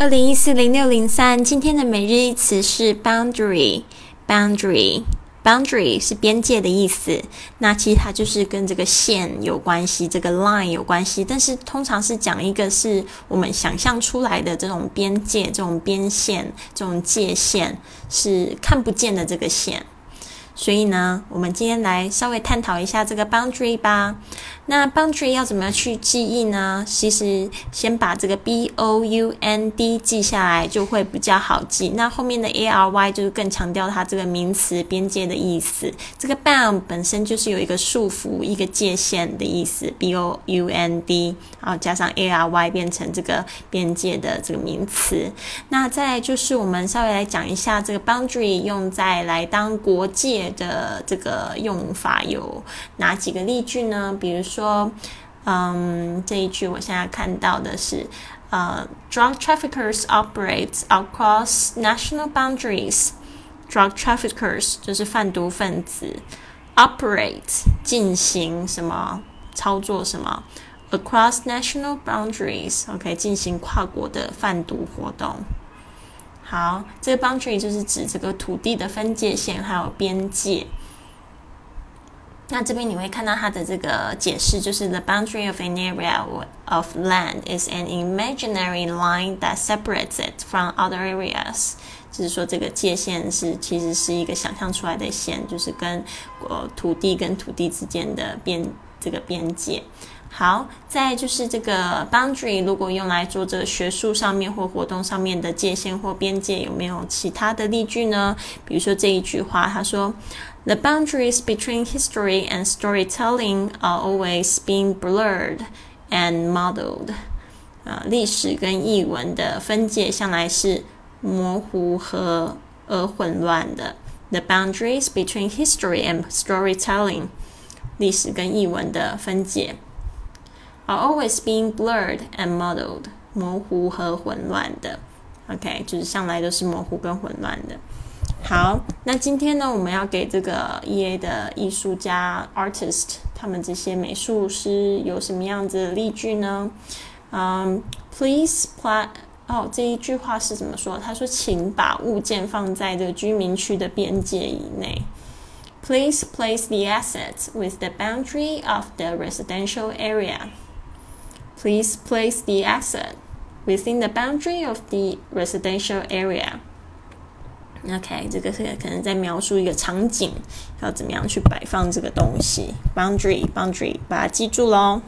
二零一四零六零三，今天的每日一词是 boundary，boundary，boundary 是边界的意思。那其实它就是跟这个线有关系，这个 line 有关系。但是通常是讲一个是我们想象出来的这种边界、这种边线、这种界限是看不见的这个线。所以呢，我们今天来稍微探讨一下这个 boundary 吧。那 boundary 要怎么样去记忆呢？其实先把这个 b o u n d 记下来就会比较好记。那后面的 a r y 就是更强调它这个名词边界的意思。这个 bound 本身就是有一个束缚、一个界限的意思，b o u n d，然后加上 a r y 变成这个边界的这个名词。那再来就是我们稍微来讲一下这个 boundary 用在来当国界的这个用法有哪几个例句呢？比如说。说，嗯，这一句我现在看到的是，呃，drug traffickers operate across national boundaries。drug traffickers 就是贩毒分子，operate 进行什么操作什么，across national boundaries，OK，进行跨国的贩毒活动。好，这个 boundary 就是指这个土地的分界线还有边界。那这边你会看到它的这个解释，就是 the boundary of an area of land is an imaginary line that separates it from other areas。就是说，这个界限是其实是一个想象出来的线，就是跟呃土地跟土地之间的边这个边界。好，再就是这个 boundary，如果用来做这个学术上面或活动上面的界限或边界，有没有其他的例句呢？比如说这一句话，他说：“The boundaries between history and storytelling are always being blurred and muddled。”啊，历史跟译文的分界向来是模糊和而混乱的。The boundaries between history and storytelling，历史跟译文的分解。are always being blurred and muddled，模糊和混乱的。OK，就是向来都是模糊跟混乱的。好，那今天呢，我们要给这个 EA 的艺术家 artist 他们这些美术师有什么样子的例句呢？嗯，Please plan，哦，这一句话是怎么说？他说，请把物件放在这个居民区的边界以内。Please place the assets with the boundary of the residential area. Please place the asset within the boundary of the residential area. OK，这个是可能在描述一个场景，要怎么样去摆放这个东西。Boundary，boundary，把它记住喽。